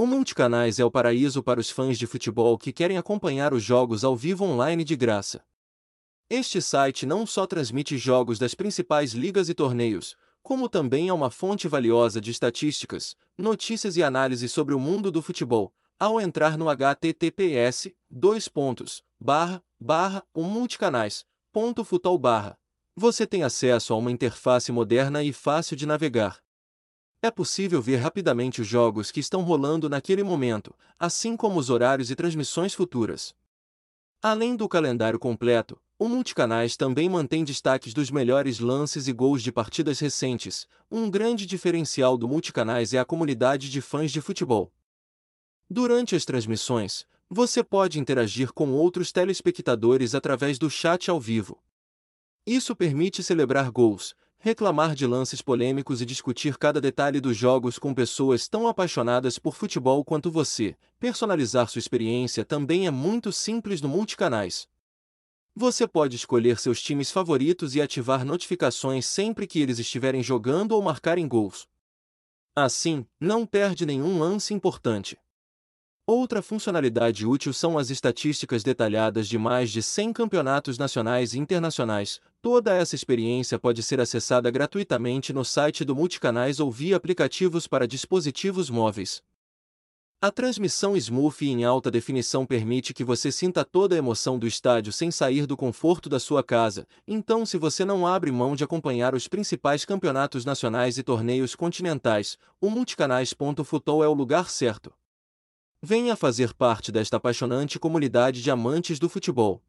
O Multicanais é o paraíso para os fãs de futebol que querem acompanhar os jogos ao vivo online de graça. Este site não só transmite jogos das principais ligas e torneios, como também é uma fonte valiosa de estatísticas, notícias e análises sobre o mundo do futebol. Ao entrar no https dois pontos, barra, barra, multicanais, ponto barra, você tem acesso a uma interface moderna e fácil de navegar. É possível ver rapidamente os jogos que estão rolando naquele momento, assim como os horários e transmissões futuras. Além do calendário completo, o Multicanais também mantém destaques dos melhores lances e gols de partidas recentes. Um grande diferencial do Multicanais é a comunidade de fãs de futebol. Durante as transmissões, você pode interagir com outros telespectadores através do chat ao vivo. Isso permite celebrar gols, reclamar de lances polêmicos e discutir cada detalhe dos jogos com pessoas tão apaixonadas por futebol quanto você. Personalizar sua experiência também é muito simples no Multicanais. Você pode escolher seus times favoritos e ativar notificações sempre que eles estiverem jogando ou marcarem gols. Assim, não perde nenhum lance importante. Outra funcionalidade útil são as estatísticas detalhadas de mais de 100 campeonatos nacionais e internacionais. Toda essa experiência pode ser acessada gratuitamente no site do Multicanais ou via aplicativos para dispositivos móveis. A transmissão smooth em alta definição permite que você sinta toda a emoção do estádio sem sair do conforto da sua casa, então se você não abre mão de acompanhar os principais campeonatos nacionais e torneios continentais, o multicanais.futol é o lugar certo. Venha fazer parte desta apaixonante comunidade de amantes do futebol.